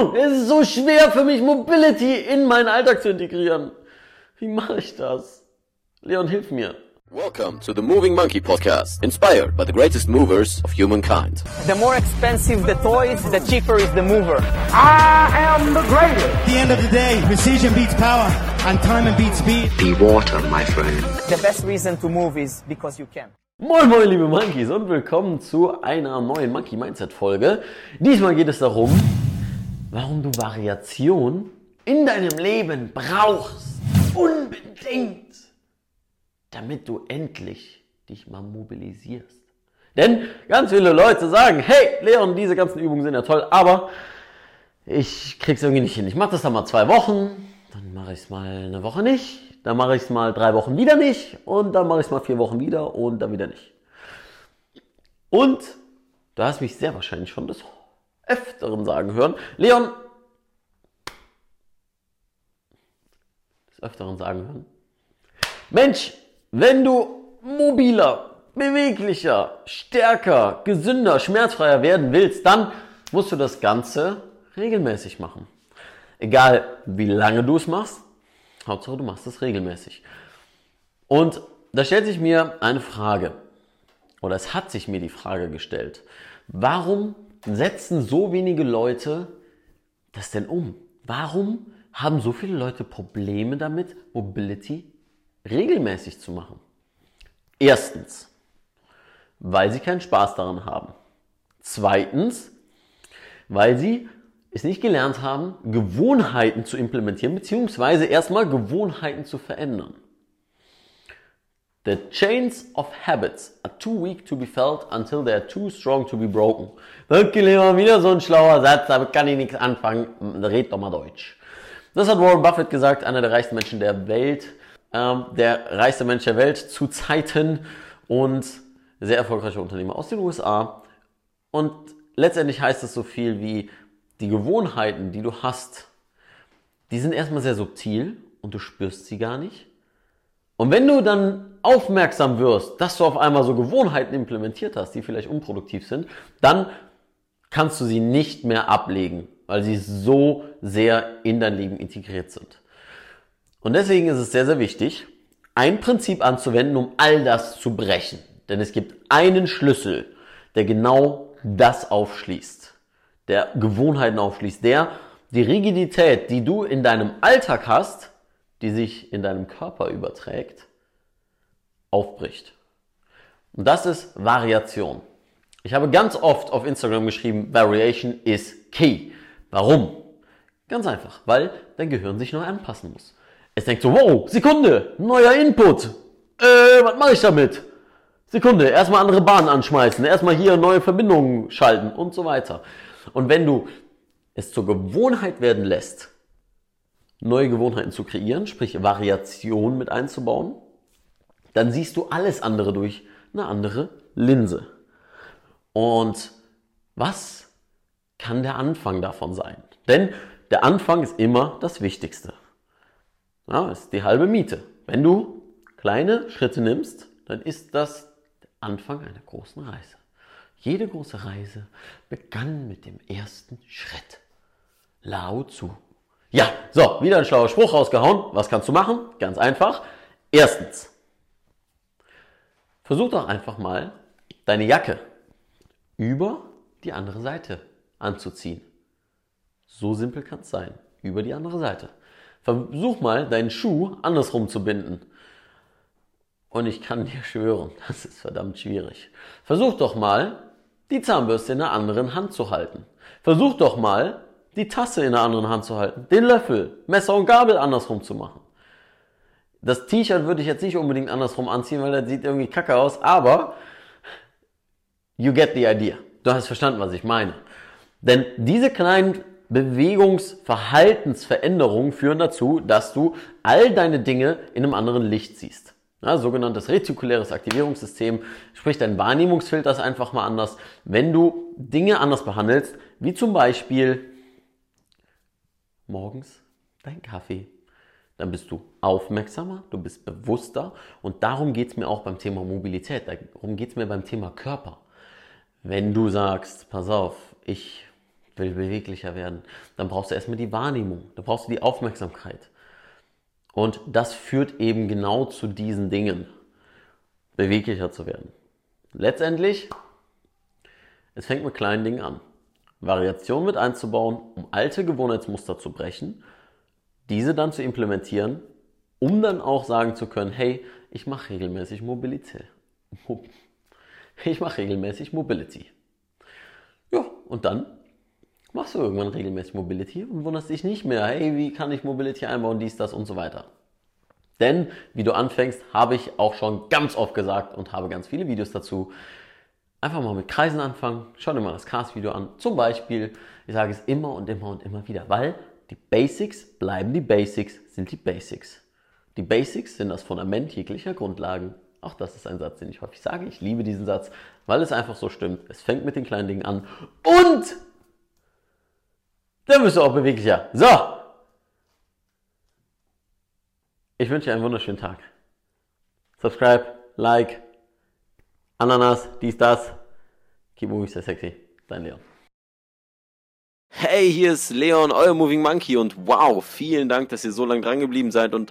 Es ist so schwer für mich, Mobility in meinen Alltag zu integrieren. Wie mache ich das? Leon, hilf mir. Welcome to the Moving Monkey Podcast, inspired by the greatest movers of humankind. The more expensive the toys, the cheaper is the mover. I am the greatest. At the end of the day, precision beats power, and time beats speed. Be water, my friend. The best reason to move is because you can. Moin moin liebe Monkeys und willkommen zu einer neuen Monkey Mindset Folge. Diesmal geht es darum, warum du Variation in deinem Leben brauchst. Unbedingt. Damit du endlich dich mal mobilisierst. Denn ganz viele Leute sagen, hey Leon, diese ganzen Übungen sind ja toll, aber ich krieg's irgendwie nicht hin. Ich mache das dann mal zwei Wochen, dann mache ich es mal eine Woche nicht, dann mache ich es mal drei Wochen wieder nicht und dann mache ich es mal vier Wochen wieder und dann wieder nicht. Und du hast mich sehr wahrscheinlich schon des Öfteren sagen hören, Leon, des Öfteren sagen hören, Mensch, wenn du mobiler, beweglicher, stärker, gesünder, schmerzfreier werden willst, dann musst du das Ganze regelmäßig machen. Egal wie lange du es machst, Hauptsache du machst es regelmäßig. Und da stellt sich mir eine Frage, oder es hat sich mir die Frage gestellt, warum setzen so wenige Leute das denn um? Warum haben so viele Leute Probleme damit, Mobility regelmäßig zu machen? Erstens, weil sie keinen Spaß daran haben. Zweitens, weil sie es nicht gelernt haben, Gewohnheiten zu implementieren, beziehungsweise erstmal Gewohnheiten zu verändern. The chains of habits are too weak to be felt until they are too strong to be broken. Wirklich immer wieder so ein schlauer Satz, damit kann ich nichts anfangen. Red doch mal Deutsch. Das hat Warren Buffett gesagt, einer der reichsten Menschen der Welt, ähm, der reichste Mensch der Welt zu Zeiten und sehr erfolgreicher Unternehmer aus den USA. Und letztendlich heißt es so viel wie, die Gewohnheiten, die du hast, die sind erstmal sehr subtil und du spürst sie gar nicht. Und wenn du dann aufmerksam wirst, dass du auf einmal so Gewohnheiten implementiert hast, die vielleicht unproduktiv sind, dann kannst du sie nicht mehr ablegen, weil sie so sehr in dein Leben integriert sind. Und deswegen ist es sehr, sehr wichtig, ein Prinzip anzuwenden, um all das zu brechen. Denn es gibt einen Schlüssel, der genau das aufschließt, der Gewohnheiten aufschließt, der die Rigidität, die du in deinem Alltag hast, die sich in deinem Körper überträgt, aufbricht. Und das ist Variation. Ich habe ganz oft auf Instagram geschrieben, Variation is key. Warum? Ganz einfach, weil dein Gehirn sich neu anpassen muss. Es denkt so, wow, Sekunde, neuer Input. Äh, was mache ich damit? Sekunde, erstmal andere Bahnen anschmeißen, erstmal hier neue Verbindungen schalten und so weiter. Und wenn du es zur Gewohnheit werden lässt, neue Gewohnheiten zu kreieren, sprich Variation mit einzubauen, dann siehst du alles andere durch eine andere Linse. Und was kann der Anfang davon sein? Denn der Anfang ist immer das Wichtigste. Ja, ist die halbe Miete. Wenn du kleine Schritte nimmst, dann ist das der Anfang einer großen Reise. Jede große Reise begann mit dem ersten Schritt. Lao Tzu. Ja, so, wieder ein schlauer Spruch rausgehauen. Was kannst du machen? Ganz einfach. Erstens, versuch doch einfach mal deine Jacke über die andere Seite anzuziehen. So simpel kann es sein. Über die andere Seite. Versuch mal, deinen Schuh andersrum zu binden. Und ich kann dir schwören, das ist verdammt schwierig. Versuch doch mal, die Zahnbürste in einer anderen Hand zu halten. Versuch doch mal, die Tasse in einer anderen Hand zu halten, den Löffel, Messer und Gabel andersrum zu machen. Das T-Shirt würde ich jetzt nicht unbedingt andersrum anziehen, weil das sieht irgendwie kacke aus, aber you get the idea. Du hast verstanden, was ich meine. Denn diese kleinen Bewegungsverhaltensveränderungen führen dazu, dass du all deine Dinge in einem anderen Licht siehst. Ja, sogenanntes retikuläres Aktivierungssystem, sprich dein Wahrnehmungsfilter ist einfach mal anders. Wenn du Dinge anders behandelst, wie zum Beispiel morgens dein Kaffee, dann bist du aufmerksamer, du bist bewusster und darum geht es mir auch beim Thema Mobilität, darum geht es mir beim Thema Körper. Wenn du sagst, pass auf, ich will beweglicher werden, dann brauchst du erstmal die Wahrnehmung, dann brauchst du die Aufmerksamkeit. Und das führt eben genau zu diesen Dingen, beweglicher zu werden. Letztendlich, es fängt mit kleinen Dingen an. Variation mit einzubauen, um alte Gewohnheitsmuster zu brechen, diese dann zu implementieren, um dann auch sagen zu können, hey, ich mache regelmäßig Mobilität. Ich mache regelmäßig Mobility. Ja, und dann machst du irgendwann regelmäßig Mobility und wunderst dich nicht mehr, hey, wie kann ich Mobility einbauen, dies, das und so weiter. Denn, wie du anfängst, habe ich auch schon ganz oft gesagt und habe ganz viele Videos dazu. Einfach mal mit Kreisen anfangen, schau dir mal das Cast-Video an. Zum Beispiel, ich sage es immer und immer und immer wieder, weil die Basics bleiben die Basics, sind die Basics. Die Basics sind das Fundament jeglicher Grundlagen. Auch das ist ein Satz, den ich häufig sage. Ich liebe diesen Satz, weil es einfach so stimmt. Es fängt mit den kleinen Dingen an und dann bist du auch beweglicher. So. Ich wünsche dir einen wunderschönen Tag. Subscribe, Like, Ananas, dies, das. Keep moving, stay sexy. Dein Leon. Hey, hier ist Leon, euer Moving Monkey und wow, vielen Dank, dass ihr so lange dran geblieben seid und